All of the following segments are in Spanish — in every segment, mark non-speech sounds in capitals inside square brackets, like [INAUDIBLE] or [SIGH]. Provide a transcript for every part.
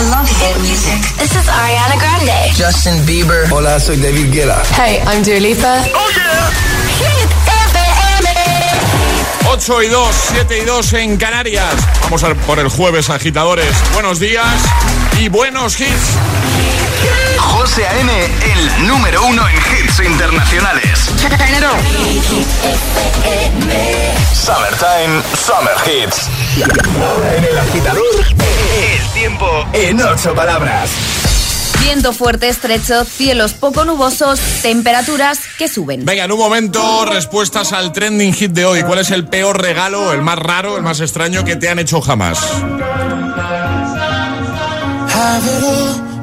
I love hit music. This is Ariana Grande. Justin Bieber. Hola, soy David Guetta. Hey, I'm Dua Lipa. Oh yeah. Hit FM. 8 y 2, 7 y 2 en Canarias. Vamos a por el jueves, agitadores. Buenos días y buenos hits. José A.M., el número uno en hits internacionales. Summertime, Summer Hits. Ahora en el agitador, el tiempo en ocho palabras. Viento fuerte, estrecho, cielos poco nubosos, temperaturas que suben. Venga, en un momento, respuestas al trending hit de hoy. ¿Cuál es el peor regalo, el más raro, el más extraño que te han hecho jamás?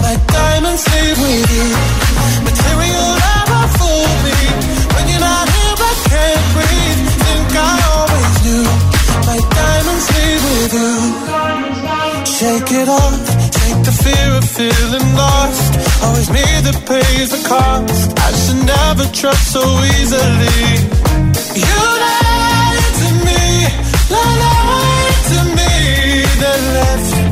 My diamonds with you. Material never fooled me. When you're not here, I can't breathe. Think I always knew. My diamonds with you. Shake it off. Take the fear of feeling lost. Always me that pays the cost. I should never trust so easily. You lied to me. Lied to me. Then left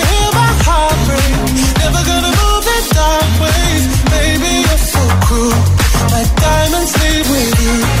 My diamonds leave with you.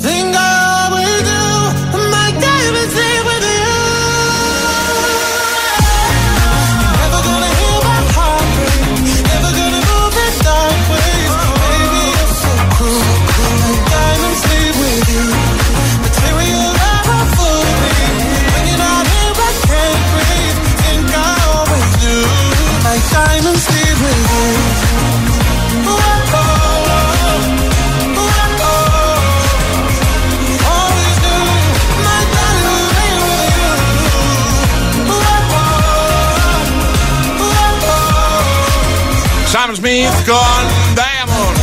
Con Diamonds.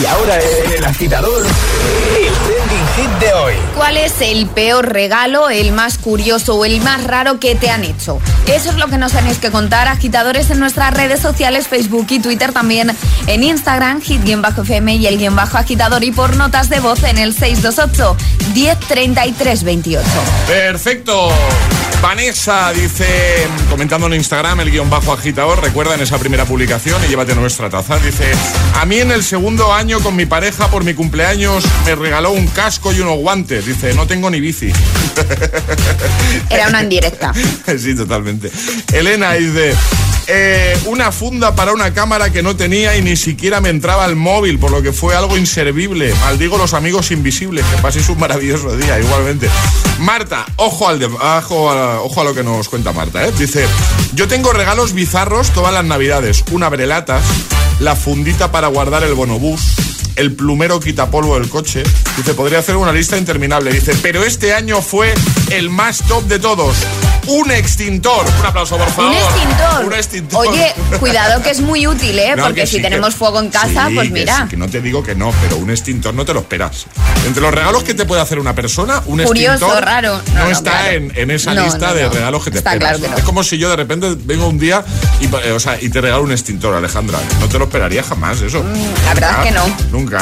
Y ahora el agitador, el hit de hoy. ¿Cuál es el peor regalo, el más curioso o el más raro que te han hecho? Eso es lo que nos tenéis que contar, agitadores, en nuestras redes sociales, Facebook y Twitter, también en Instagram, hit-fm y el guion bajo agitador y por notas de voz en el 628 1033 28. Perfecto. Vanessa dice, comentando en Instagram, el guion bajo agitador, recuerda en esa primera publicación y llévate nuestra taza. Dice, a mí en el segundo año con mi pareja por mi cumpleaños me regaló un casco y unos guantes. Dice, no tengo ni bici. [LAUGHS] Era una indirecta. [LAUGHS] sí, totalmente. Elena dice, eh, una funda para una cámara que no tenía y ni siquiera me entraba al móvil, por lo que fue algo inservible. Maldigo los amigos invisibles, que paséis un maravilloso día, igualmente. Marta, ojo al de, ojo, a, ojo a lo que nos cuenta Marta, ¿eh? Dice, yo tengo regalos bizarros todas las navidades. Un abrelatas, la fundita para guardar el bonobús, el plumero quitapolvo del coche. Dice, podría hacer una lista interminable. Dice, pero este año fue el más top de todos. Un extintor. Un aplauso, por favor. Un extintor. Un extintor. Oye, cuidado que es muy útil, ¿eh? No, Porque que si sí, tenemos que- fuego en casa, sí, pues que mira. sí, que no te digo que no, pero un extintor no te lo esperas. Entre los regalos que te puede hacer una persona, un Curioso, extintor raro. no, está claro. en, en esa lista de regalos que te Está esperas. claro que no. Es como si yo de repente vengo un día y, eh, o sea, y te regalo un extintor, Alejandra. No te lo esperaría jamás eso. Mm, la verdad es que no. Nunca.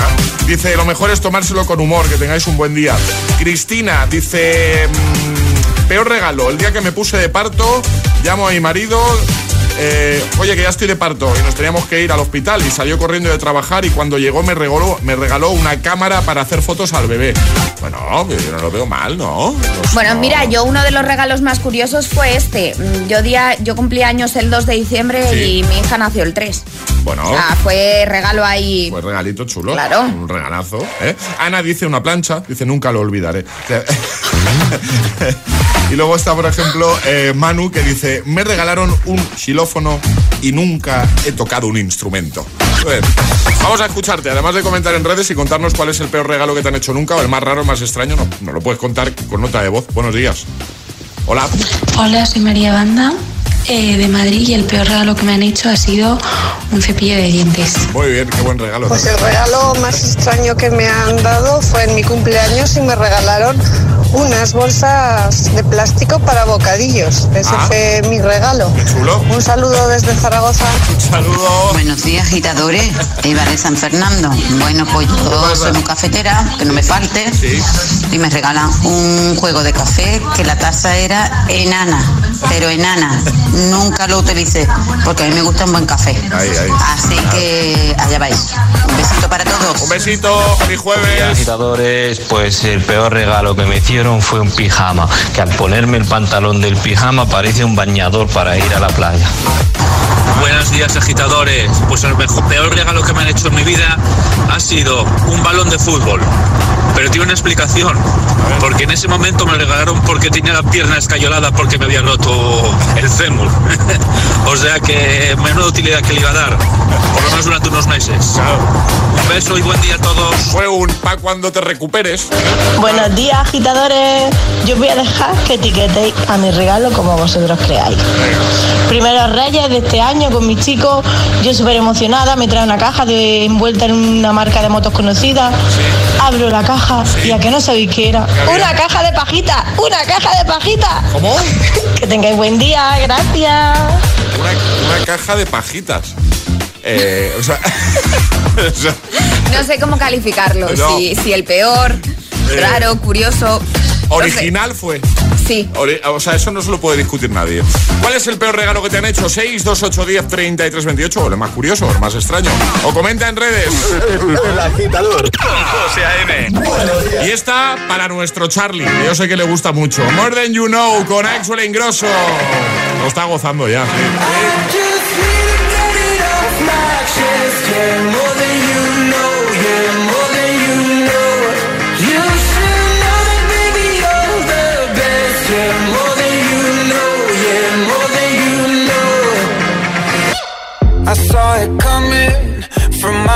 Dice, lo mejor es tomárselo con humor, que tengáis un buen día. Cristina dice, mm, peor regalo, el día que me puse de parto, llamo a mi marido. eh, oye, que ya estoy de parto y nos teníamos que ir al hospital y salió corriendo de trabajar y cuando llegó me regaló, me regaló una cámara para hacer fotos al bebé. Bueno, yo no lo veo mal, ¿no? Pues Bueno, no. mira, yo uno de los regalos más curiosos fue este. Mm, Yo día, yo cumplí años el 2 de diciembre Sí. y mi hija nació el 3. Bueno, O sea, fue regalo ahí. pues regalito chulo. Claro. Un regalazo. ¿eh? Ana dice una plancha, dice nunca lo olvidaré. [LAUGHS] y luego está, por ejemplo, eh, Manu que dice, me regalaron un xilófono y nunca he tocado un instrumento. Vamos a escucharte, además de comentar en redes y contarnos cuál es el peor regalo que te han hecho nunca o el más raro, el más extraño, no, no lo puedes contar con nota de voz. Buenos días. Hola. Hola, soy María Banda eh, de Madrid y el peor regalo que me han hecho ha sido un cepillo de dientes. Muy bien, qué buen regalo. Pues el regalo más extraño que me han dado fue en mi cumpleaños y me regalaron unas bolsas de plástico para bocadillos. Ese Ah. fue mi regalo. Qué chulo. Un saludo desde Zaragoza. Un saludo. Buenos días, agitadores. Eva de San Fernando. Bueno, pues yo soy muy cafetera, que no me falte. Sí. Y me regalan un juego de café que la taza era enana, pero enana. Nunca lo utilicé, porque a mí me gusta un buen café. Ahí, ahí. Así que allá vais. Un besito para todos. Un besito, feliz jueves. agitadores, pues el peor regalo que me hicieron fue un pijama, que al ponerme el pantalón del pijama parece un bañador para ir a la playa. Buenos días agitadores. Pues el peor regalo que me han hecho en mi vida ha sido un balón de fútbol. Pero tiene una explicación. Porque en ese momento me regalaron porque tenía la pierna escayolada porque me había roto el fémur. [LAUGHS] o sea que menuda utilidad que le iba a dar. Por lo menos durante unos meses. Un beso y buen día a todos. Fue un pa' cuando te recuperes. Buenos días, agitadores. Yo voy a dejar que etiquetéis a mi regalo como vosotros creáis. Primeros reyes de este año con mis chicos. Yo súper emocionada. Me trae una caja de envuelta en una marca de motos conocida. Abro la caja y a que no sabéis qué era. Una caja de pajita. Una caja de pajita. ¿Cómo? [LAUGHS] Que tengáis buen día. Gracias. Una, una caja de pajitas. Eh, o sea, [LAUGHS] o sea, No sé cómo calificarlo. No. Si, si el peor, Eh. raro, curioso. no sé. original fue. Sí. O sea, eso no se lo puede discutir nadie. ¿Cuál es el peor regalo que te han hecho? 6, 2, 8, 10, 33, 28. O el más curioso, o el más extraño. O comenta en redes. [LAUGHS] El agitador con José A.M. Y esta para nuestro Charlie, que yo sé que le gusta mucho. More Than You Know con Axel Ingrosso. Lo está gozando ya. sí.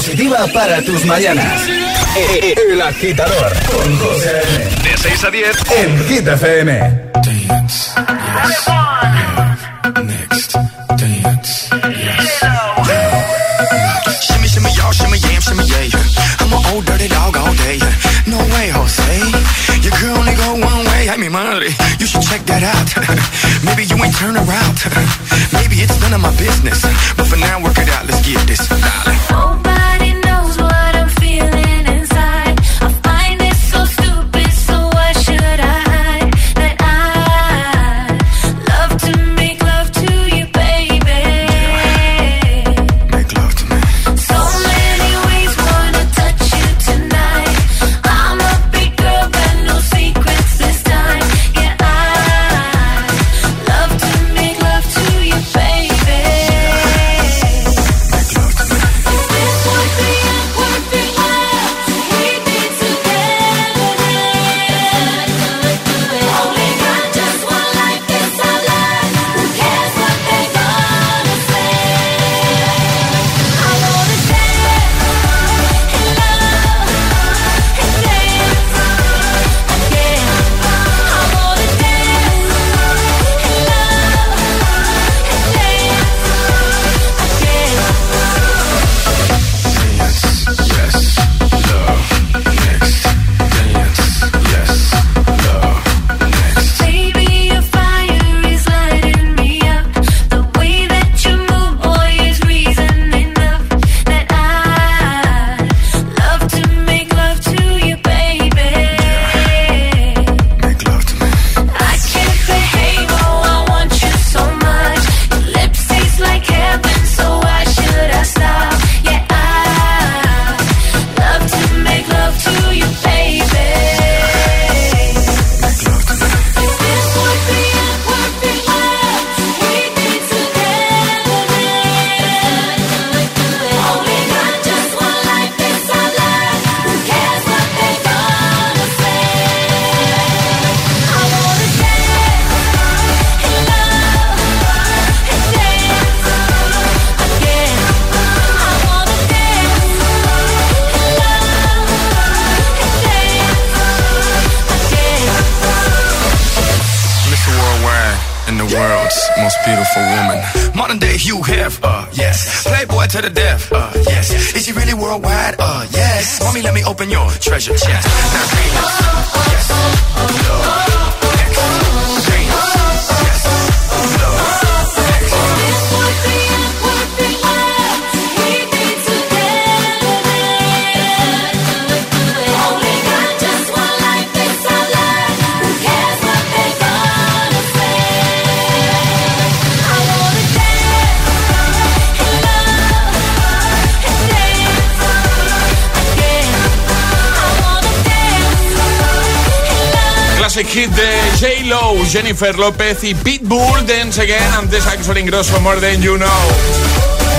positiva para tus mañanas. El agitador con José De 6 a 10 en Hit FM. Next, dance. Shimmy, shimmy, y'all, shimmy. I'm dirty dog all day. No way, Jose. Your girl only go one way. I mean, money. You should check that out. [LAUGHS] Maybe you ain't turn around. [LAUGHS] Maybe it's none of my business. But for now, work it out. Let's get this. Dollar. in the world's most beautiful woman. Modern day Hugh Hef, uh, yes. Playboy to the death, uh, yes. Is she really worldwide, uh, yes. Mommy, let me open your treasure chest. Now, yes. yes. Classic hit de J-Lo, Jennifer López y Pitbull, Dance Again, antes Axel Ingrosso, More Than You Know.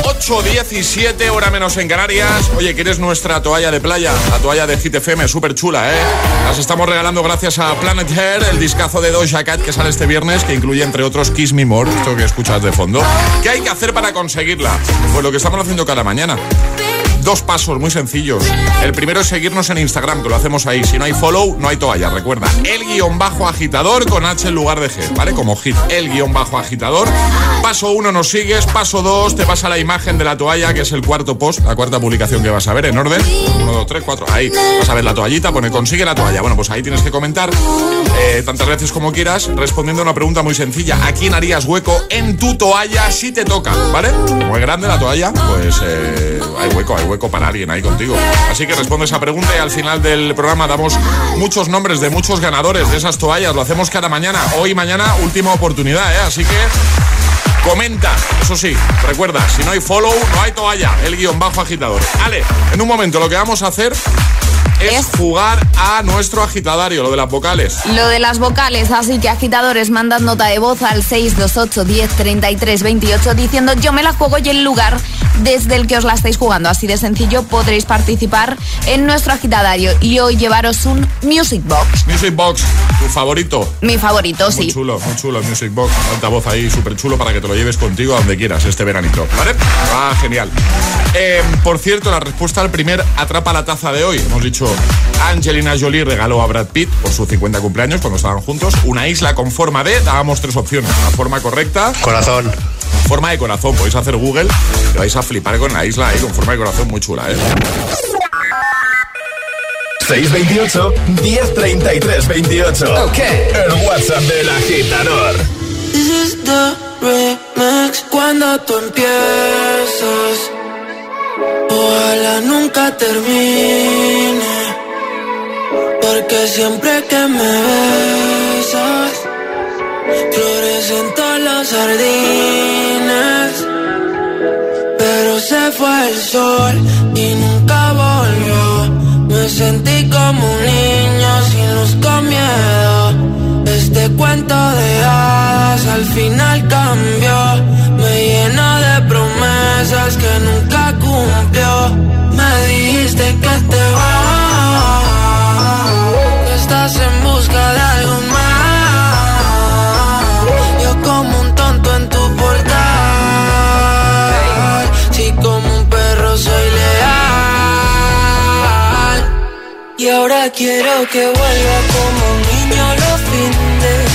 8.17, hora menos en Canarias. Oye, ¿quieres nuestra toalla de playa? La toalla de Hit FM, súper chula, ¿eh? Las estamos regalando gracias a Planet Hair, el discazo de Doja Cat que sale este viernes, que incluye entre otros Kiss Me More, esto que escuchas de fondo. ¿Qué hay que hacer para conseguirla? Pues lo que estamos haciendo cada mañana. Dos pasos muy sencillos. El primero es seguirnos en Instagram, que lo hacemos ahí. Si no hay follow, no hay toalla. Recuerda, el guion bajo agitador con H en lugar de G, ¿vale? Como hit, el guion bajo agitador. Paso uno nos sigues. Paso dos, te vas a la imagen de la toalla, que es el cuarto post, la cuarta publicación que vas a ver en orden. Uno, dos, tres, cuatro. Ahí vas a ver la toallita, pone consigue la toalla. Bueno, pues ahí tienes que comentar eh, tantas veces como quieras, respondiendo a una pregunta muy sencilla. ¿A quién harías hueco en tu toalla si te toca? ¿Vale? Como es grande la toalla, pues eh, hay hueco, hay hueco para alguien ahí contigo. Así que responde esa pregunta y al final del programa damos muchos nombres de muchos ganadores de esas toallas. Lo hacemos cada mañana. Hoy y mañana, última oportunidad, ¿eh? Así que comenta. Eso sí, recuerda, si no hay follow, no hay toalla. El guion bajo agitador. Ale, en un momento lo que vamos a hacer es jugar a nuestro agitadario, lo de las vocales. Lo de las vocales, así que agitadores, mandad nota de voz al 628 10 33 28 diciendo yo me la juego y el lugar desde el que os la estáis jugando. Así de sencillo podréis participar en nuestro agitadario y hoy llevaros un Music Box. Music Box, tu favorito. Mi favorito, Muy sí. chulo, muy chulo el Music Box. Tanta voz ahí, súper chulo para que te lo lleves contigo a donde quieras este veranito. ¿Vale? Ah, genial. Eh, por cierto, la respuesta al primer Atrapa la taza de hoy. Hemos dicho, Angelina Jolie regaló a Brad Pitt por sus 50 cumpleaños cuando estaban juntos una isla con forma de, dábamos tres opciones. La forma correcta. Corazón. Forma de corazón. Podéis hacer Google y vais a flipar con la isla ahí con forma de corazón muy chula, ¿eh? 628 1033 28. Ok. El WhatsApp del agitador. This is the remix cuando tú empiezas. Ojalá nunca termine. Porque siempre que me besas, florecen todas las jardines. Pero se fue el sol y nunca volvió. Me sentí como un niño sin luz con miedo. Este cuento de hadas al final cambió. Me llenó de promesas que nunca cumplió. Me dijiste que te vas. En busca de algo más. Yo como un tonto en tu portal. Si como un perro soy leal. Y ahora quiero que vuelva como un niño los fines.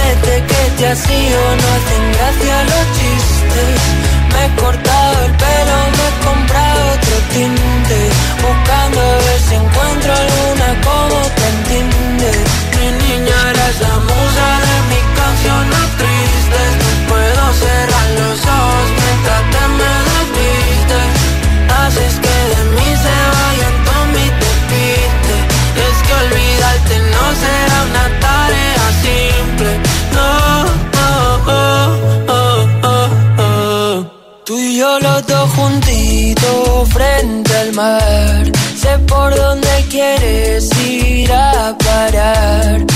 Desde que te has ido no hacen gracia los chistes. Me he cortado el pelo, me he comprado otro tinte. Buscando a ver si encuentro alguna como te la musa de mis canciones tristes. Puedo cerrar los ojos mientras te me desvistes. Haces que de mí se vayan con mi despiste. Es que olvidarte no será una tarea simple. No, no, oh, oh, oh, oh. Tú y yo los dos juntitos frente al mar. Sé por dónde quieres ir a parar.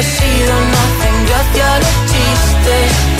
Desde que te has ido no hacen los chistes.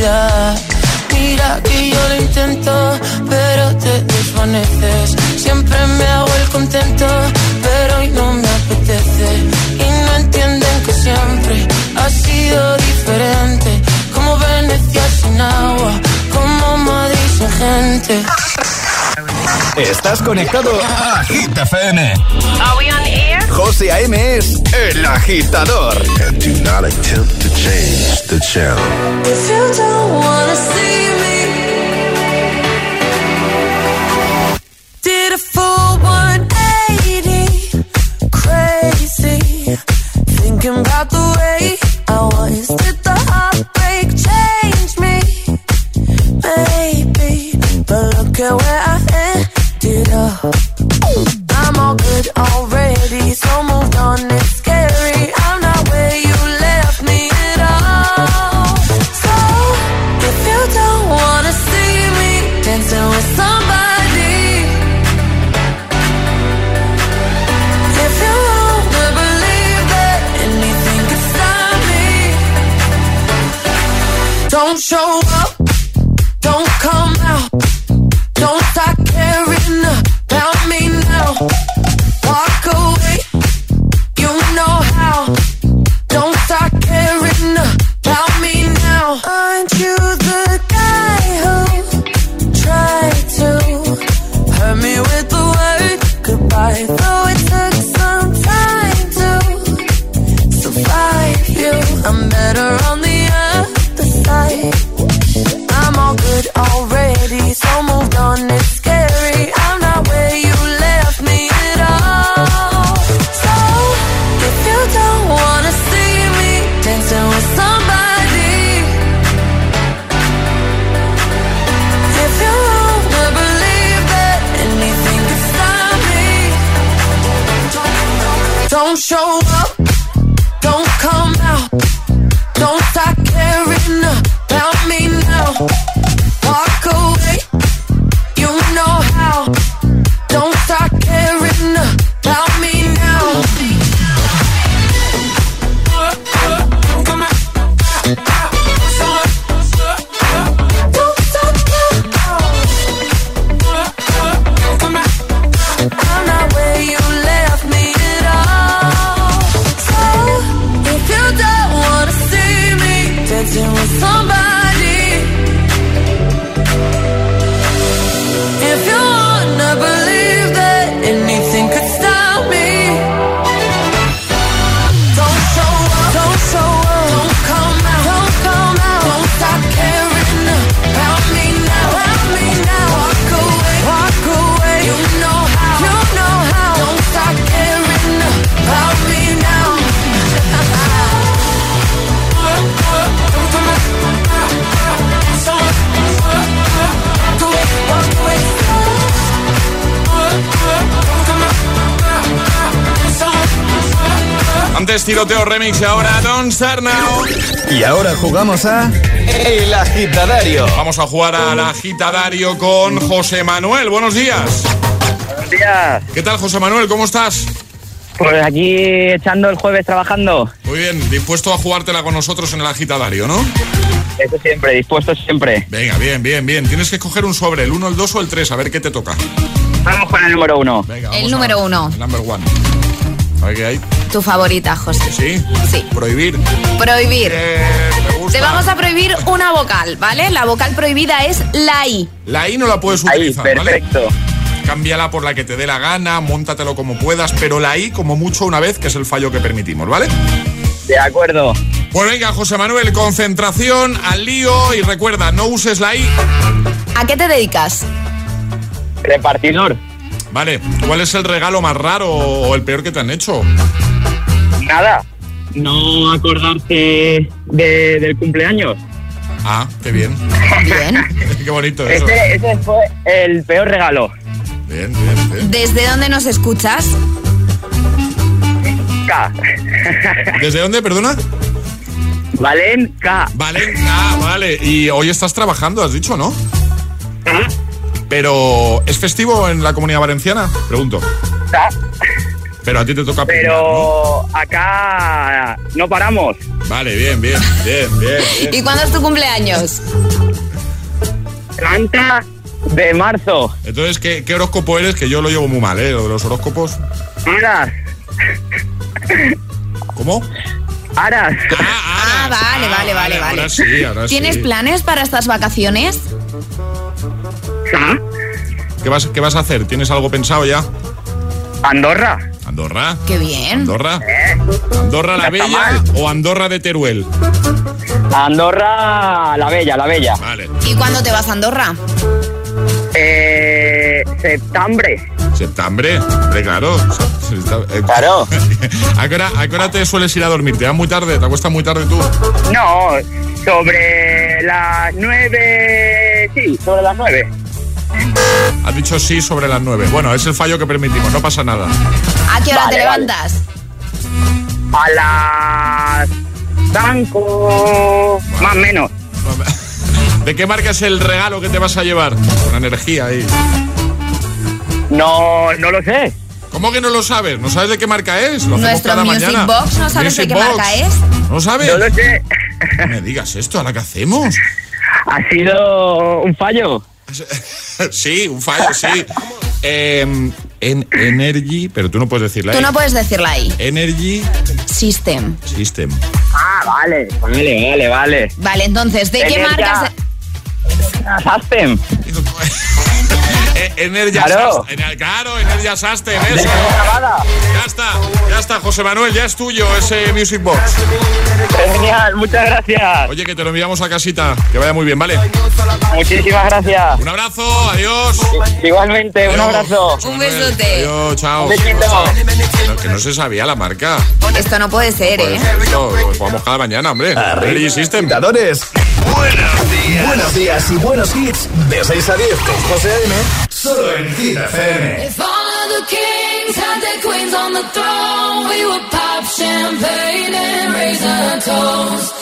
Mira que yo lo intento, Estás conectado a Hit FM. Are we on air? José A.M. es el agitador. And do not attempt to change the channel. If you don't wanna see me, don't show Remix y ahora Don't Start Now. Y ahora jugamos a El Agitadario. Vamos a jugar al agitadario con José Manuel. Buenos días. Buenos días. ¿Qué tal, José Manuel? ¿Cómo estás? Pues aquí echando el jueves trabajando. Muy bien, dispuesto a jugártela con nosotros en el agitadario, ¿no? Eso siempre, dispuesto siempre. Venga, bien, bien, bien. Tienes que escoger un sobre, el 1, el 2 o el 3, a ver qué te toca. Vamos con el número uno. Venga, El número uno. el number one. A ver qué hay. Tu favorita, José. ¿Sí? Sí. Prohibir. Prohibir. me gusta. Te vamos a prohibir una vocal, ¿vale? La vocal prohibida es la I. La I no la puedes Ahí, utilizar, perfecto. ¿vale? Cámbiala por la que te dé la gana, móntatelo como puedas, pero la I como mucho una vez, que es el fallo que permitimos, ¿vale? De acuerdo. Pues venga, José Manuel, concentración, al lío y recuerda, no uses la I. ¿A qué te dedicas? Repartidor. Vale, ¿cuál es el regalo más raro o el peor que te han hecho? Nada. No acordarte de- del cumpleaños. Ah, qué bien. Bien. [LAUGHS] qué bonito eso. Ese, ese fue el peor regalo. Bien, bien, bien. ¿Desde dónde nos escuchas? Valenca. ¿Desde dónde, perdona? Valenca. Valenca, vale. Y hoy estás trabajando, has dicho, ¿no? Pero, ¿es festivo en la comunidad valenciana? Pregunto. Pero a ti te toca Pero acá no paramos. Vale, bien, bien, bien, bien. bien. ¿Y cuándo es tu cumpleaños? 30 de marzo. Entonces, ¿qué, ¿qué horóscopo eres? Que yo lo llevo muy mal, ¿eh? Lo de los horóscopos. Aras. ¿Cómo? Aras. Ah, vale, vale, vale, vale. Ahora sí, ahora ¿Tienes sí. planes para estas vacaciones? ¿Qué vas, ¿Qué vas a hacer? ¿Tienes algo pensado ya? Andorra. ¿Andorra? Qué bien. ¿Andorra? ¿Andorra la Bella o Andorra de Teruel? Andorra, la bella, la bella. Vale. ¿Y cuándo te vas a Andorra? Eh, septiembre. ¿Septiembre? Hombre, claro. [LAUGHS] Claro. ¿A qué, hora, ¿A qué hora te sueles ir a dormir? ¿Te vas muy tarde? ¿Te acuestas muy tarde tú? No, sobre las nueve. Sí, sobre las nueve. Has dicho sí sobre las nueve. Bueno, es el fallo que permitimos, no pasa nada. ¿A qué hora Vale, te vale. levantas? A las. Cinco. Más o menos. [LAUGHS] ¿De qué marca es el regalo que te vas a llevar? Con energía ahí. No, no lo sé. ¿Cómo que no lo sabes? ¿No sabes de qué marca es? Lo hacemos Nuestro cada Music mañana. Box, ¿no sabes de qué Box. marca es? ¿No lo sabes? No lo sé. No me digas esto, ¿ahora qué hacemos? [LAUGHS] Ha sido un fallo. [LAUGHS] sí, un fallo, sí. Eh, en Energy, pero tú no puedes decirla Tú ahí. no puedes decirla ahí. Energy System. System. Ah, vale. Vale, vale, vale. Vale, entonces, ¿de qué marcas? System. [LAUGHS] Eh, Energy Claro. System. Ener- Claro, Energy System, De eso. Ya está, ya está, José Manuel, ya es tuyo ese Music Box. Genial, muchas gracias. Oye, que te lo enviamos a casita. Que vaya muy bien, ¿vale? Muchísimas gracias. Un abrazo, adiós. Igualmente, un abrazo. Un besote. Adiós, chao. Un besito. No, que no se sabía la marca. Esto no puede ser, ¿eh? esto lo jugamos cada mañana, hombre. Energy System. Buenos días. Buenos días y buenos hits. De 6 a 10 con José A.M. Solo en Hit FM. If all of the kings had their queens on the throne, we would pop champagne and raise a toast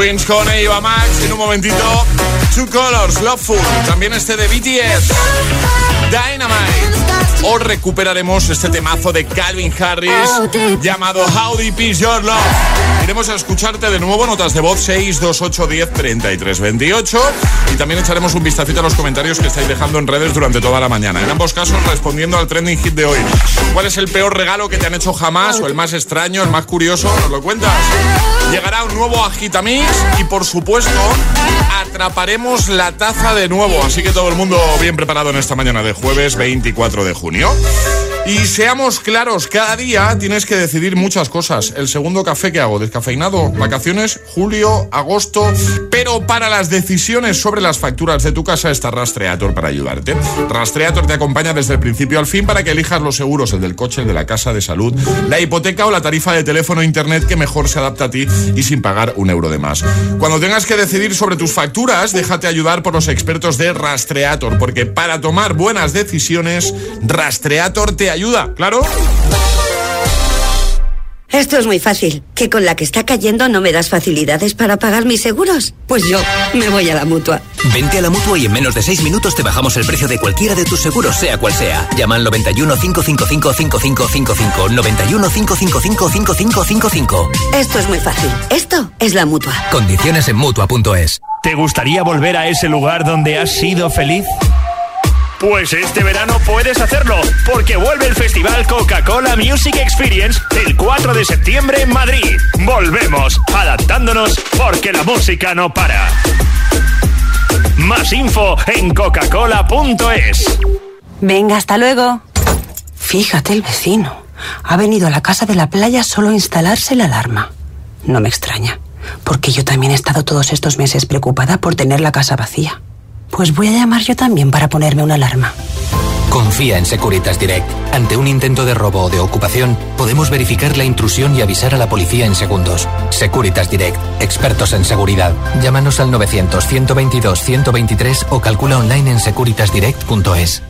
Queens con Eva Max. En un momentito, Two Colors, Loveful. También este de BTS, Dynamite. O recuperaremos este temazo de Calvin Harris llamado How Deep Is Your Love. Iremos a escucharte de nuevo, notas de voz 628 10 33 28. Y también echaremos un vistacito a los comentarios que estáis dejando en redes durante toda la mañana. En ambos casos respondiendo al trending hit de hoy. ¿Cuál es el peor regalo que te han hecho jamás o el más extraño, el más curioso? ¿Nos lo cuentas? Llegará un nuevo Agitamix y por supuesto atraparemos la taza de nuevo. Así que todo el mundo bien preparado en esta mañana de jueves 24 de junio. Y seamos claros, cada día tienes que decidir muchas cosas. El segundo café que hago, descafeinado, vacaciones, julio, agosto. Pero para las decisiones sobre las facturas de tu casa está Rastreator para ayudarte. Rastreator te acompaña desde el principio al fin para que elijas los seguros, el del coche, el de la casa, de salud, la hipoteca o la tarifa de teléfono e internet que mejor se adapta a ti y sin pagar un euro de más. Cuando tengas que decidir sobre tus facturas, déjate ayudar por los expertos de Rastreator, porque para tomar buenas decisiones, Rastreator te ayuda, ¿claro? Esto es muy fácil. ¿Que con la que está cayendo no me das facilidades para pagar mis seguros? Pues yo me voy a la mutua. Vente a la mutua y en menos de 6 minutos te bajamos el precio de cualquiera de tus seguros, sea cual sea. Llama al 91 555 5555. 91 555 5555. Esto es muy fácil. Esto es la mutua. Condiciones en mutua.es. ¿Te gustaría volver a ese lugar donde has sido feliz? Pues este verano puedes hacerlo, porque vuelve el Festival Coca-Cola Music Experience el 4 de septiembre en Madrid. Volvemos, adaptándonos, porque la música no para. Más info en coca-cola.es. Venga, hasta luego. Fíjate el vecino. Ha venido a la casa de la playa solo a instalarse la alarma. No me extraña, porque yo también he estado todos estos meses preocupada por tener la casa vacía. Pues voy a llamar yo también para ponerme una alarma. Confía en Securitas Direct. Ante un intento de robo o de ocupación, podemos verificar la intrusión y avisar a la policía en segundos. Securitas Direct, expertos en seguridad. Llámanos al 900-122-123 o calcula online en securitasdirect.es.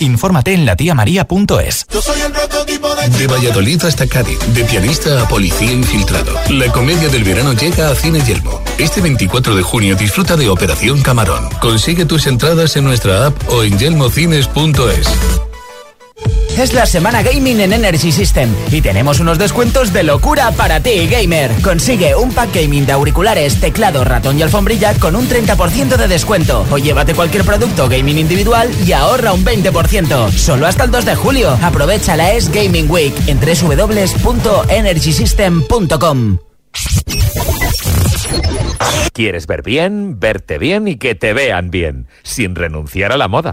infórmate en latiamaría.es. Yo soy el prototipo de... De Valladolid hasta Cádiz, de pianista a policía infiltrado. La comedia del verano llega a Cine Yelmo. Este 24 de junio disfruta de Operación Camarón. Consigue tus entradas en nuestra app o en yelmocines.es. Es la semana gaming en Energy System y tenemos unos descuentos de locura para ti, gamer. Consigue un pack gaming de auriculares, teclado, ratón y alfombrilla con un 30% de descuento. O llévate cualquier producto gaming individual y ahorra un 20%. Solo hasta el 2 de julio. Aprovecha la Es Gaming Week en www.energysystem.com. ¿Quieres ver bien, verte bien y que te vean bien, sin renunciar a la moda?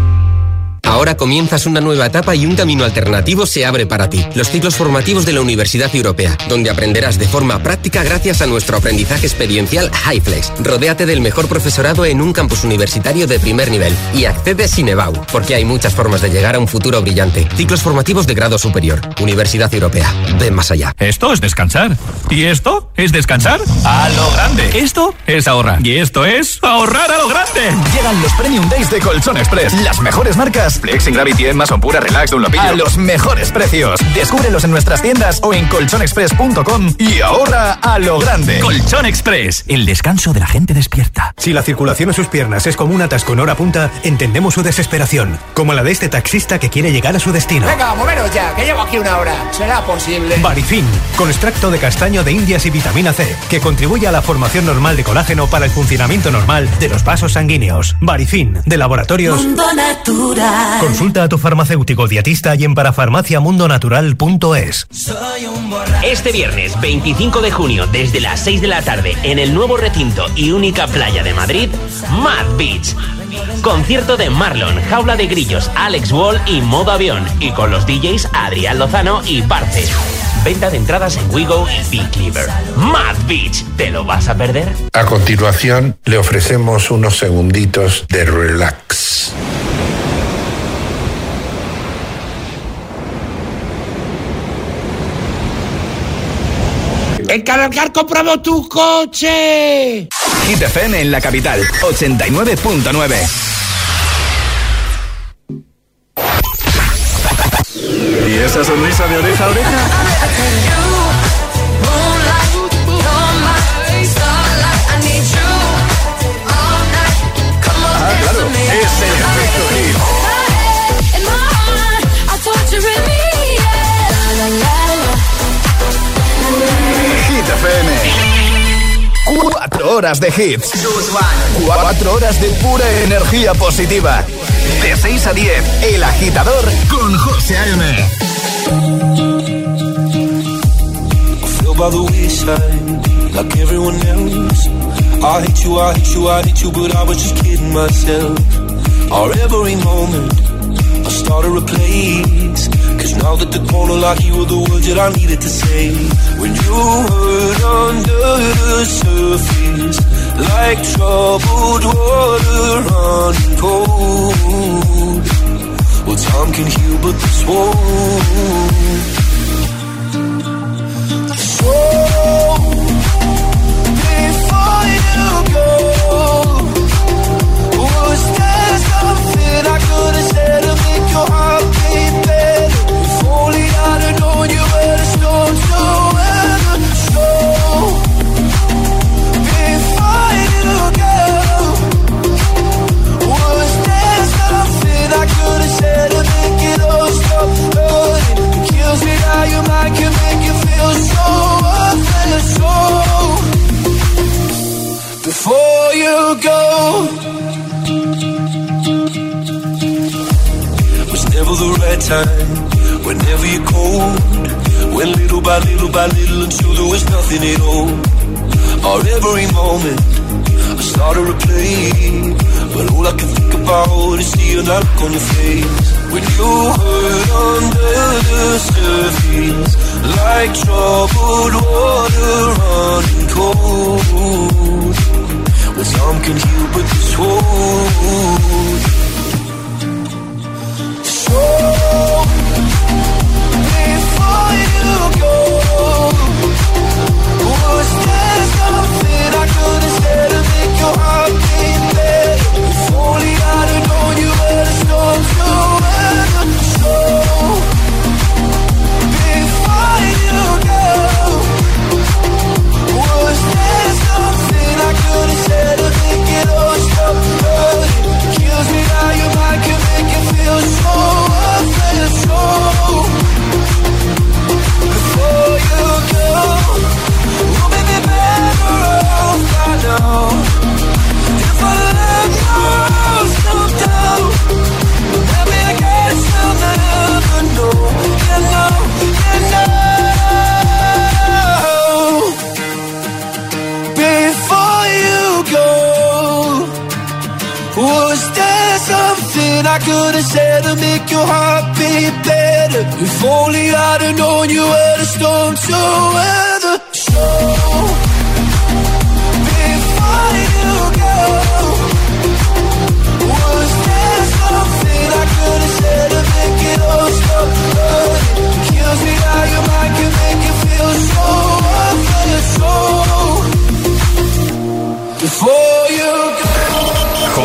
Ahora comienzas una nueva etapa y un camino alternativo se abre para ti. Los ciclos formativos de la Universidad Europea, donde aprenderás de forma práctica gracias a nuestro aprendizaje experiencial HighFlex. Rodéate del mejor profesorado en un campus universitario de primer nivel y accede sin EBAU, porque hay muchas formas de llegar a un futuro brillante. Ciclos formativos de grado superior. Universidad Europea. Ven más allá. Esto es descansar. ¿Y esto es descansar? A lo grande. Esto es ahorrar. Y esto es ahorrar a lo grande. Llegan los Premium Days de Colchón Express. Las mejores marcas Flexing Gravity, Mason Pura, Relax, Dunlopillo. A los mejores precios. Descúbrelos en nuestras tiendas o en colchonexpress.com y ahorra a lo grande. Colchón Express, el descanso de la gente despierta. Si la circulación en sus piernas es como un atasco en hora punta, entendemos su desesperación, como la de este taxista que quiere llegar a su destino. Venga, moveros ya, que llevo aquí una hora. ¿Será posible? Barifin, con extracto de castaño de indias y vitamina C, que contribuye a la formación normal de colágeno para el funcionamiento normal de los vasos sanguíneos. Barifin, de laboratorios. Mundo Natural. Consulta a tu farmacéutico dietista y en parafarmaciamundonatural.es. Este viernes 25 de junio, desde las 6 de la tarde, en el nuevo recinto y única playa de Madrid, Mad Beach. Concierto de Marlon, Jaula de Grillos, Alex Wall y Modo Avión. Y con los DJs Adrián Lozano y Parce. Venta de entradas en Wigo y Big Cleaver. Mad Beach, ¿te lo vas a perder? A continuación, le ofrecemos unos segunditos de relax. En Cargar compramos tu coche. Hit FM en la capital, 89.9. ¿Y esa sonrisa de oreja a oreja? Ah, claro, es el efecto hit. Hit FM. Cuatro horas de hits. Cuatro horas de pura energía positiva. De 6 a 10, El Agitador con José A.M. like everyone else. I hate you, I hate you, I hate you, but I was just kidding myself. Our every moment, I started a place. Cause now that the corner lock, you were the words that I needed to say. When you hurt under the surface, like troubled water running cold. Well, time can heal, but this won't. So, before you go, was there you every moment, I start to replay but all I can think about is seeing that look on your face when you hurt under the surface, like troubled water running cold. Well, some can heal, but this won't. Make your heart beat better? If only I'd have known you. So, before you go, was there something I could have said to make it all stop? Kills me how your mind can make feel. So, If I I guess I'll never know. You know, you know. Before you go, was there something I could have said to make your heart beat better? If only I'd have known you were the storm to weather.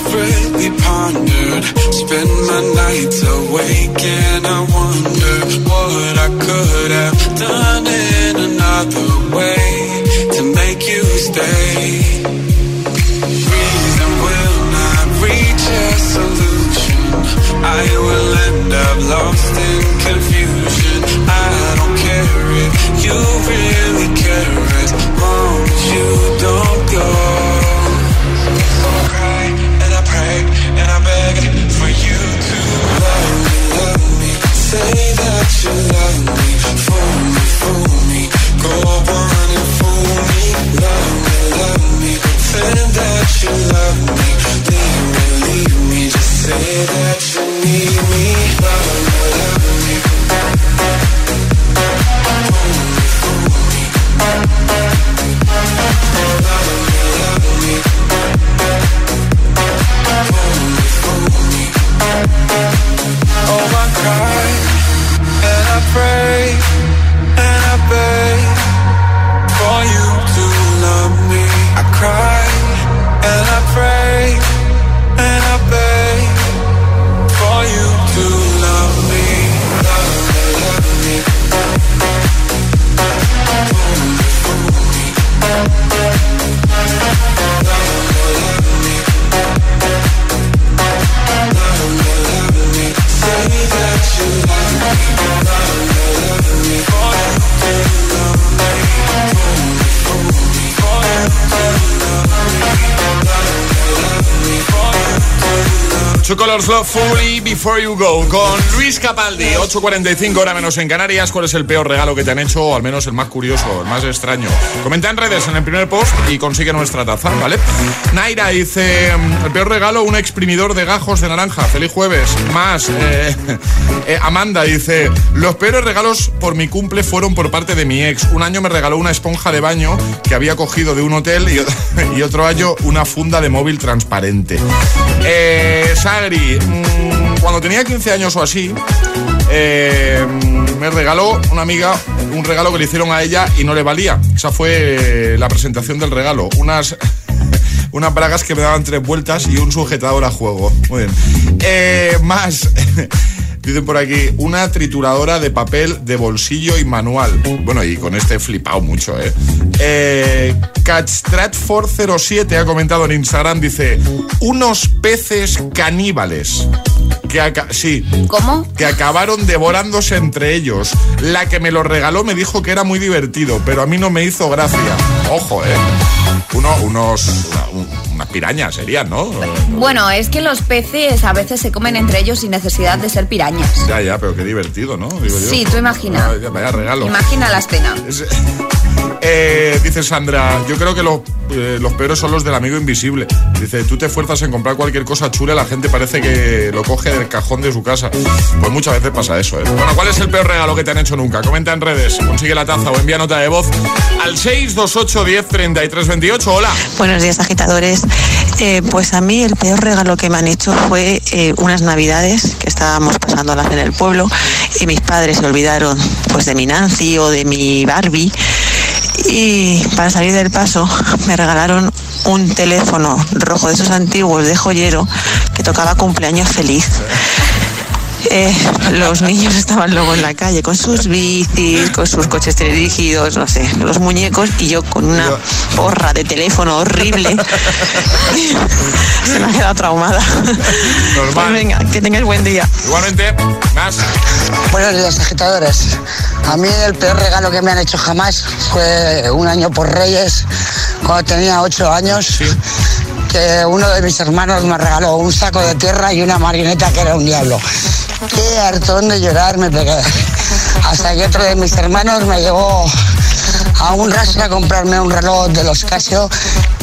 desperately pondered. Spend my nights awake and I wonder what I could have done in another way to make you stay. Me. Two Colors Love Fully Before You Go con Luis Capaldi, 8.45 hora menos en Canarias. ¿Cuál es el peor regalo que te han hecho o al menos el más curioso, el más extraño? Comenta en redes en el primer post y consigue nuestra taza, ¿vale? Naira dice, mm, el peor regalo, un exprimidor de gajos de naranja. Feliz jueves. Más, eh, [LAUGHS] eh, Amanda dice, los peores regalos por mi cumple fueron por parte de mi ex. Un año me regaló una esponja de baño que había cogido de un hotel y, [LAUGHS] otro año una funda de móvil transparente. Eh, Sagri, mm, cuando tenía 15 años o así, eh, me regaló una amiga un regalo que le hicieron a ella y no le valía. Esa fue la presentación del regalo. Unas, [LAUGHS] unas bragas que me daban tres vueltas y un sujetador a juego. Muy bien. Eh, más. [LAUGHS] Dicen por aquí, una trituradora de papel de bolsillo y manual. Bueno, y con este he flipado mucho, ¿eh? eh Catstratford07 ha comentado en Instagram, dice, unos peces caníbales. Que sí. ¿Cómo? Que acabaron devorándose entre ellos. La que me lo regaló me dijo que era muy divertido, pero a mí no me hizo gracia. Ojo, ¿eh? Uno, unos, un- unas pirañas serían, ¿no? Bueno, es que los peces a veces se comen entre ellos sin necesidad de ser pirañas. Ya, ya, pero qué divertido, ¿no? Digo yo. Sí, tú imagina. Vaya, vaya regalo. Imagina la escena. Es- [LAUGHS] Eh, dice Sandra, yo creo que los, eh, los peores son los del amigo invisible. Dice, tú te esfuerzas en comprar cualquier cosa chula, la gente parece que lo coge del cajón de su casa. Pues muchas veces pasa eso, ¿eh? Bueno, ¿cuál es el peor regalo que te han hecho nunca? Comenta en redes, consigue la taza o envía nota de voz al 628 10 33 28. Hola. Buenos días, agitadores. Eh, pues a mí el peor regalo que me han hecho fue eh, unas navidades que estábamos pasándolas en el pueblo y mis padres se olvidaron pues de mi Nancy o de mi Barbie y para salir del paso me regalaron un teléfono rojo de esos antiguos de joyero que tocaba cumpleaños feliz. Eh, los niños estaban luego en la calle con sus bicis, con sus coches teledirigidos, no sé, los muñecos y yo con una porra de teléfono horrible. [LAUGHS] Se me ha quedado traumada. Pues venga, que tengáis buen día. Igualmente, más. Buenos días, agitadores. A mí el peor regalo que me han hecho jamás fue un año por Reyes, cuando tenía ocho años, que uno de mis hermanos me regaló un saco de tierra y una marioneta que era un diablo. Qué hartón de llorar me pegué. Hasta que otro de mis hermanos me llevó a un rastro a comprarme un reloj de los Casio,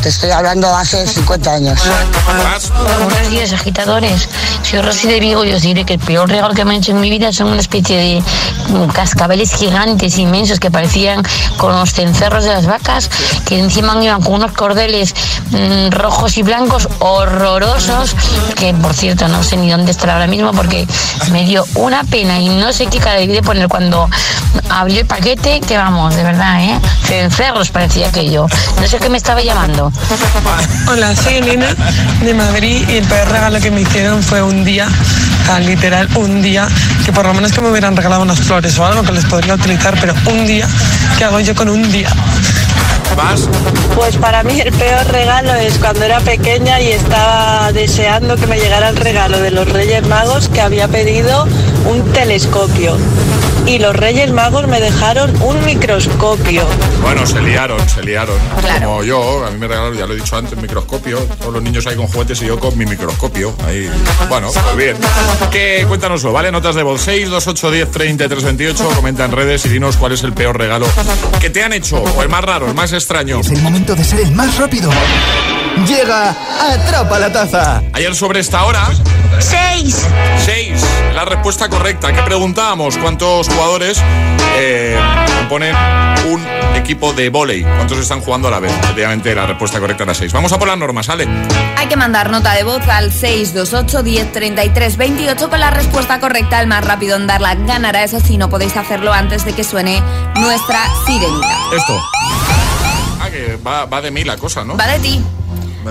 te estoy hablando hace 50 años. Buenos días, agitadores. Soy Rosy de Vigo y os diré que el peor regalo que me han hecho en mi vida son una especie de mm, cascabeles gigantes, inmensos, que parecían con los cencerros de las vacas, que encima iban con unos cordeles mm, rojos y blancos horrorosos, que por cierto no sé ni dónde estará ahora mismo porque me dio una pena y no sé qué cara debí de poner cuando abrí el paquete, que vamos, de verdad, ¿eh? Cencerros parecía aquello. No sé qué me estaba llamando. Hola, soy Elena de Madrid y el peor regalo que me hicieron fue un día, o sea, literal un día, que por lo menos que me hubieran regalado unas flores o algo que les podría utilizar, pero un día, ¿qué hago yo con un día? Vas. Pues para mí el peor regalo es cuando era pequeña y estaba deseando que me llegara el regalo de los Reyes Magos que había pedido un telescopio. Y los Reyes Magos me dejaron un microscopio. Bueno, se liaron, se liaron. Como yo, a mí me regalaron, ya lo he dicho antes, microscopio. Todos los niños ahí con juguetes y yo con mi microscopio. Ahí, bueno, pues bien. Que cuéntanoslo, ¿vale? Notas de voz 6, 2, 8, 10, 33, 28. Comenta en redes y dinos cuál es el peor regalo que te han hecho, o el más raro, el más extraño. Es el momento de ser el más rápido. Llega Atrapa la Taza. Ayer sobre esta hora. Seis. 6. La respuesta correcta. ¿Qué preguntábamos? ¿Cuántos jugadores eh, componen un equipo de volei? ¿Cuántos están jugando a la vez? Efectivamente, la respuesta correcta era 6. Vamos a por las normas, ¿sale? Hay que mandar nota de voz al 628 10 33 28 con la respuesta correcta. El más rápido en darla ganará. Eso sí, no podéis hacerlo antes de que suene nuestra sirenita. Esto. Ah, que va, va de mí la cosa, ¿no? Va de ti.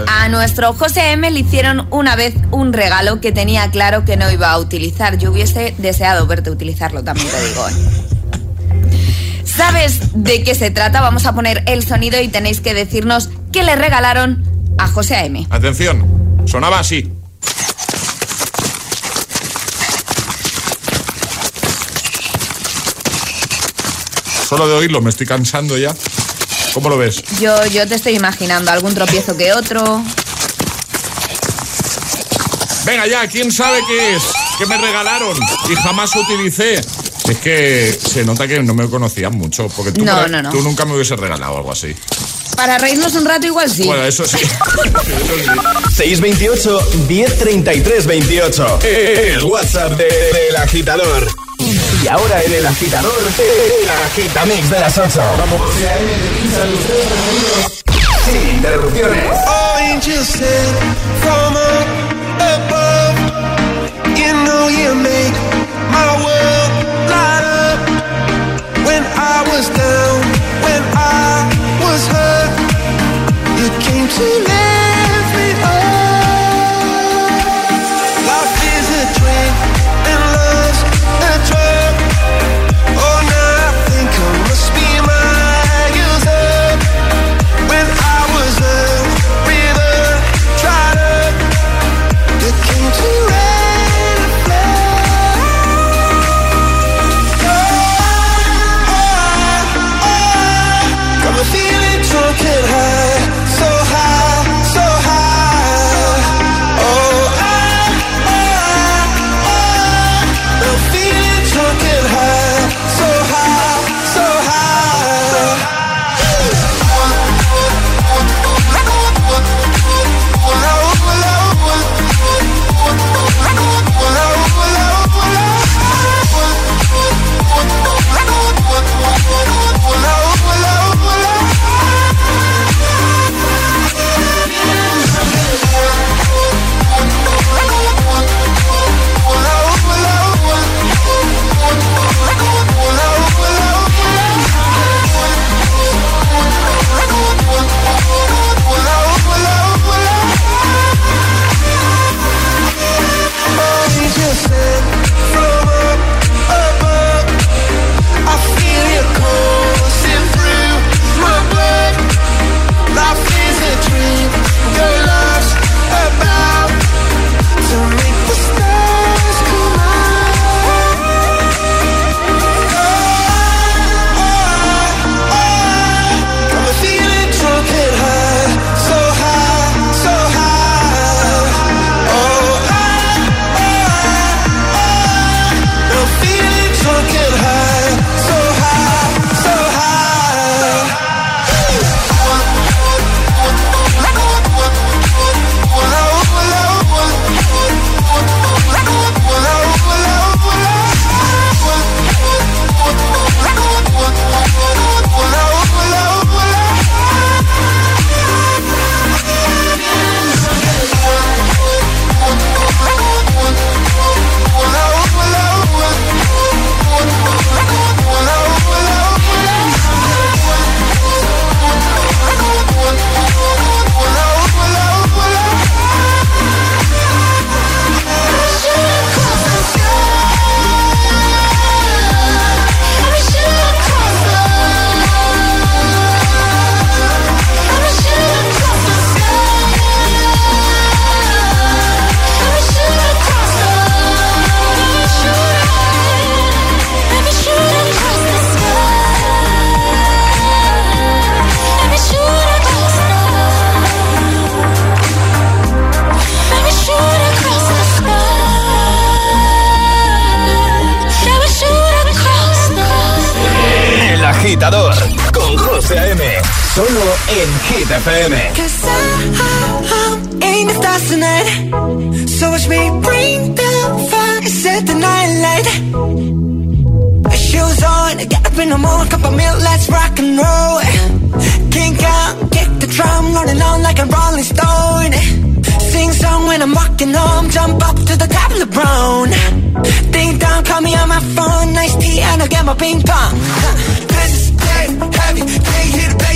A nuestro José M le hicieron una vez un regalo que tenía claro que no iba a utilizar. Yo hubiese deseado verte utilizarlo, también te digo. ¿eh? ¿Sabes de qué se trata? Vamos a poner el sonido y tenéis que decirnos qué le regalaron a José M. Atención, sonaba así. Solo de oírlo me estoy cansando ya. ¿Cómo lo ves? Yo, yo te estoy imaginando algún tropiezo que otro. Venga ya, ¿quién sabe qué es? ¿Qué me regalaron? Y jamás utilicé. Es que se nota que no me conocían mucho, porque tú, No, no, no. tú nunca me hubieses regalado algo así. Para reírnos un rato igual sí. Bueno, eso sí. 628 1033 28. El WhatsApp de- del agitador. Y ahora en el agitador, el agitamix de las 8. Vamos. Sin interrupciones. Angels sent from above. You know you make my world light up. When I was down, when I was hurt, you came to lift en Hit FM. Cause I, I, I'm aiming stars tonight. So watch me bring the fire, set the night light. Shoes on, get up in the morning, cup of milk, let's rock and roll. Kink out, kick the drum, rolling on like a rolling stone. Sing song when I'm walking home, jump up to the top of the brown. Ding dong, call me on my phone, nice tea, and I'll get my ping pong. Huh. This is day heavy, can't hear the bass.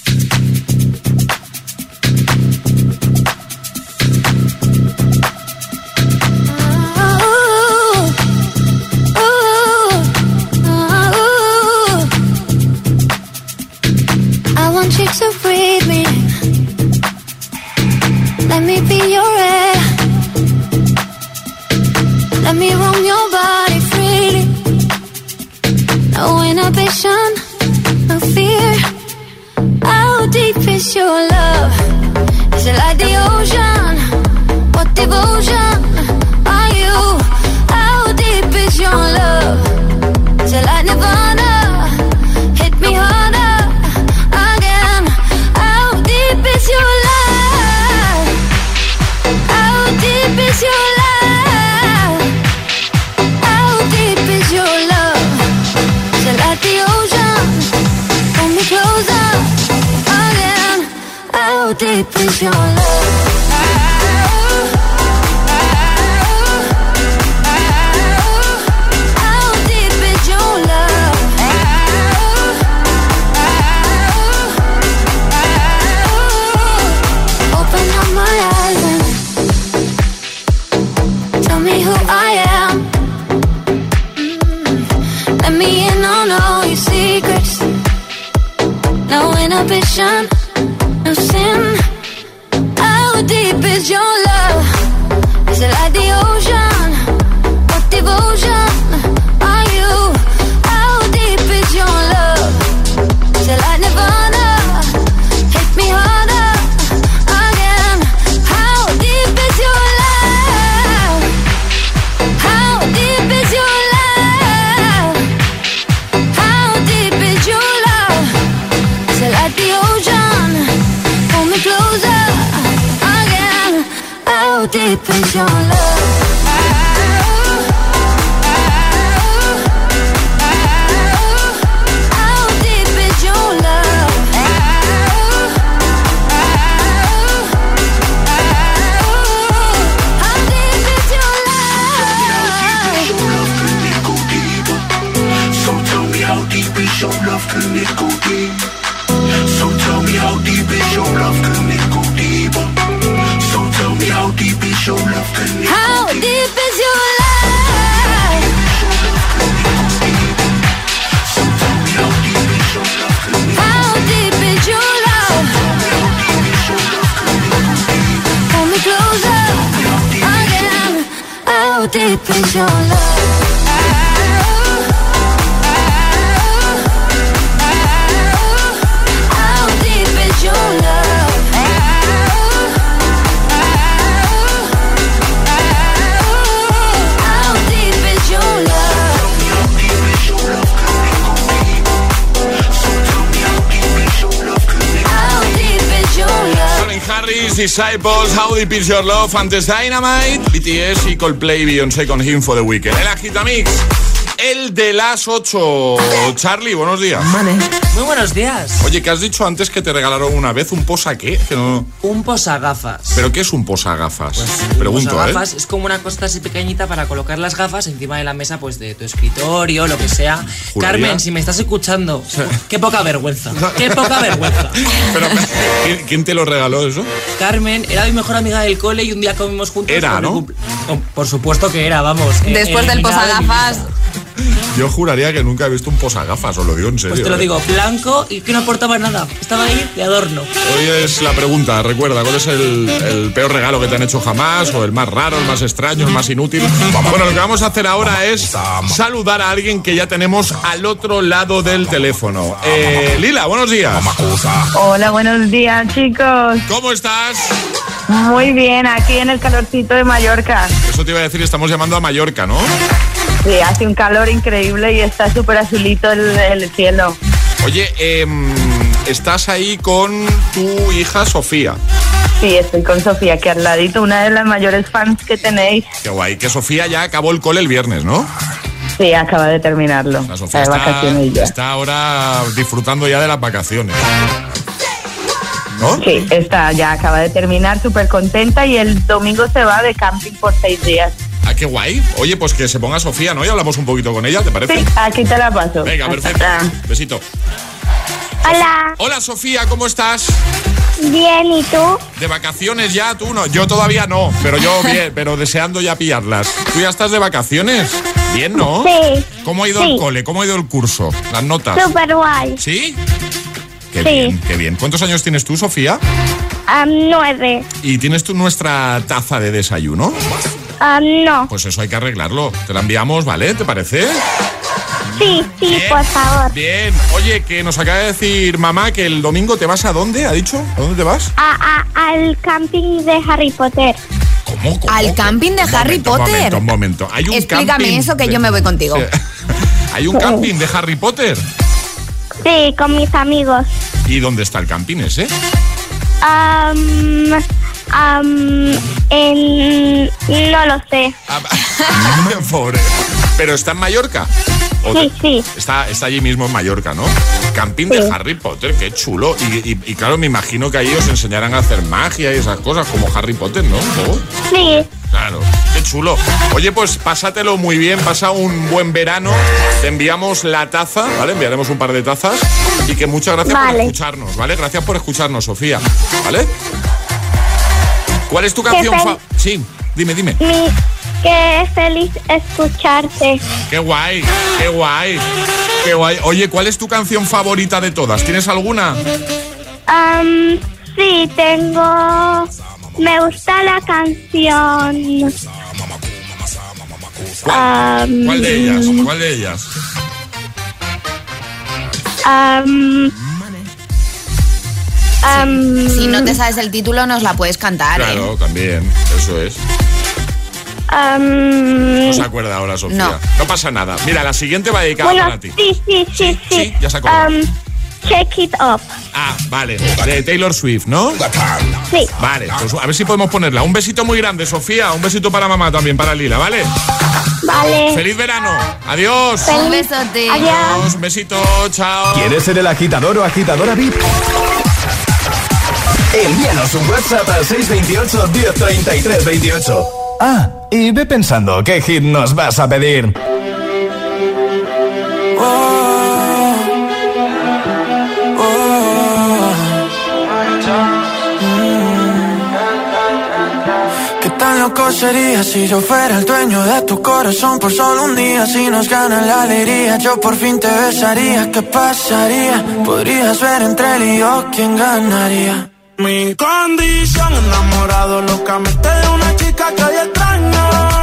your love. So tell me how deep is your love, it go deeper? So tell me how deep is your love, it How go deep? deep is your love? How deep is your love? Pull me closer again. How deep is your love? Disciples, How Deep Is Your Love, antes Dynamite, BTS y Coldplay, Beyoncé con Him for the Weekend. El Agitamix, el de las 8. Charlie, buenos días. Muy buenos días. Oye, que has dicho antes que te regalaron una vez un posa qué? Que no... Un posagafas. ¿Pero qué es un posagafas? Un Pregunto, posagafas ¿eh? es como una cosa así pequeñita para colocar las gafas encima de la mesa pues de tu escritorio, lo que sea. Juraría. Carmen, si me estás escuchando, qué poca vergüenza. Qué poca vergüenza. [LAUGHS] Pero, ¿quién, te lo regaló eso? Carmen era mi mejor amiga del cole y un día comimos juntos. Era, ¿no? cumple- Oh, por supuesto que era, vamos. eh, Después del eliminada de posagafas, Yo juraría que nunca he visto un posagafas, os lo digo en serio. Pues te lo ¿eh? digo, blanco y que no aportaba nada. Estaba ahí de adorno. Hoy es la pregunta, recuerda, ¿cuál es el, el peor regalo que te han hecho jamás? ¿O el más raro, el más extraño, el más inútil? Bueno, lo que vamos a hacer ahora es saludar a alguien que ya tenemos al otro lado del teléfono. Eh, Lila, buenos días. Hola, buenos días, chicos. ¿Cómo estás? Muy bien, aquí en el calorcito de Mallorca. Eso te iba a decir, estamos llamando a Mallorca, ¿no? Sí, hace un calor increíble y está súper azulito el, el cielo. Oye, em, estás ahí con tu hija Sofía. Sí, estoy con Sofía, aquí al ladito, una de las mayores fans que tenéis. Qué guay, que Sofía ya acabó el cole el viernes, ¿no? Sí, acaba de terminarlo. La Sofía está, vacaciones ya. está ahora disfrutando ya de las vacaciones. ¿No? Sí, está, ya acaba de terminar, súper contenta y el domingo se va de camping por seis días. Ah, qué guay. Oye, pues que se ponga Sofía, ¿no? Y hablamos un poquito con ella, ¿te parece? Sí, aquí te la paso. Venga, perfecto. Besito. Hola, Hola, Sofía, ¿cómo estás? bien, ¿y tú? ¿De vacaciones ya? Tú no. Yo todavía no, pero yo [LAUGHS] bien, pero deseando ya pillarlas. ¿Tú ya estás de vacaciones? Bien, ¿no? Sí. ¿Cómo ha ido Sí. el cole? ¿Cómo ha ido el curso? Las notas. Super guay. ¿Sí? Qué Sí. bien, qué bien. ¿Cuántos años tienes tú, Sofía? Am, nueve. ¿Y tienes tú nuestra taza de desayuno? Am, no. Pues eso hay que arreglarlo. Te la enviamos, ¿vale? ¿Te parece? Sí, sí, Bien. por favor. Bien. Oye, que nos acaba de decir mamá que el domingo te vas a dónde, ¿ha dicho? ¿A dónde te vas? A, a- al camping de Harry Potter. al camping de Harry Un momento, Potter. un momento. Hay un Explícame camping eso que de- yo me voy [LAUGHS] contigo. [LAUGHS] Hay un camping de Harry Potter. Sí, con mis amigos. ¿Y dónde está el camping ese? Am, en, no lo sé. [LAUGHS] Pobre. Pero está en Mallorca. ¿O Sí, sí. Está, está allí mismo en Mallorca, ¿no? Camping de Harry Potter, qué chulo. Y, y- y claro, me imagino que ahí os enseñarán a hacer magia y esas cosas como Harry Potter, ¿no? Oh, Sí. Claro, qué chulo. Oye, pues pásatelo muy bien, pasa un buen verano. Te enviamos la taza, ¿vale? Enviaremos un par de tazas. Y que muchas gracias por escucharnos, ¿vale? Gracias por escucharnos, Sofía, ¿vale? ¿Cuál es tu canción Sí, dime, dime. Mi, qué feliz escucharte. Qué guay, qué guay, qué guay. Oye, ¿cuál es tu canción favorita de todas? ¿Tienes alguna? Am, sí, tengo... Me gusta la canción. ¿Cuál de ellas? ¿Cuál de ellas? am, am, Si no te sabes el título, nos la puedes cantar, ¿eh? Claro, también, eso es. am, No se acuerda ahora, Sofía. No. pasa nada. Mira, la siguiente va dedicada bueno, para ti. sí, sí, sí, sí. ya se acordó. Am, Check It Up. Ah, vale. De Taylor Swift, ¿no? Sí. Vale, pues a ver si podemos ponerla. Un besito muy grande, Sofía. Un besito para mamá también, para Lila, ¿vale? Vale. ¡Feliz verano! ¡Adiós! Un besote. Adiós, un besito, chao. ¿Quieres ser el agitador o agitadora VIP? Envíanos un WhatsApp al 628 1033 28. Ah, y ve pensando qué hit nos vas a pedir. ¿Qué tan loco sería si yo fuera el dueño de tu corazón por solo un día? Si nos gana la alegría, yo por fin te besaría. ¿Qué pasaría? Podrías ver entre él y yo quién ganaría. Mi condición, enamorado locamente de una chica que hoy extraño.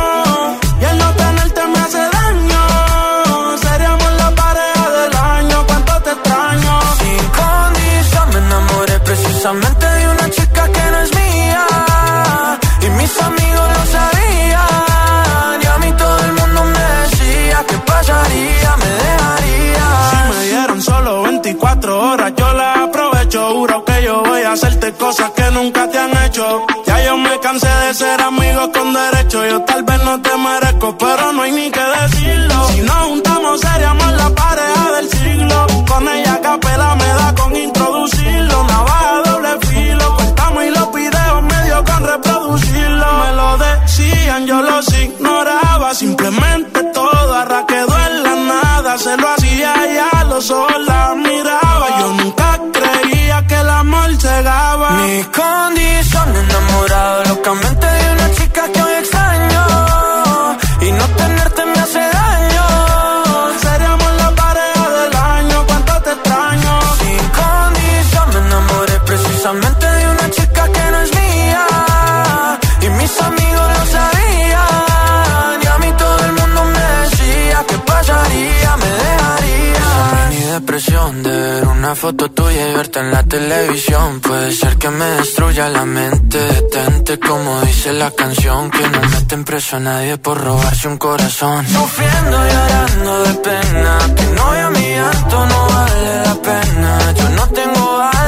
Que nunca te han hecho. Ya yo me cansé de ser amigos con derecho. Yo tal vez no te merezco, pero no hay ni que decirlo. Si nos juntamos, seríamos la pareja del siglo. Con ella a foto tuya y verte en la televisión. Puede ser que me destruya la mente. Detente como dice la canción. Que no meten preso a nadie por robarse un corazón. Sufriendo y llorando de pena. Que no a mi llanto no vale la pena. Yo no tengo alas,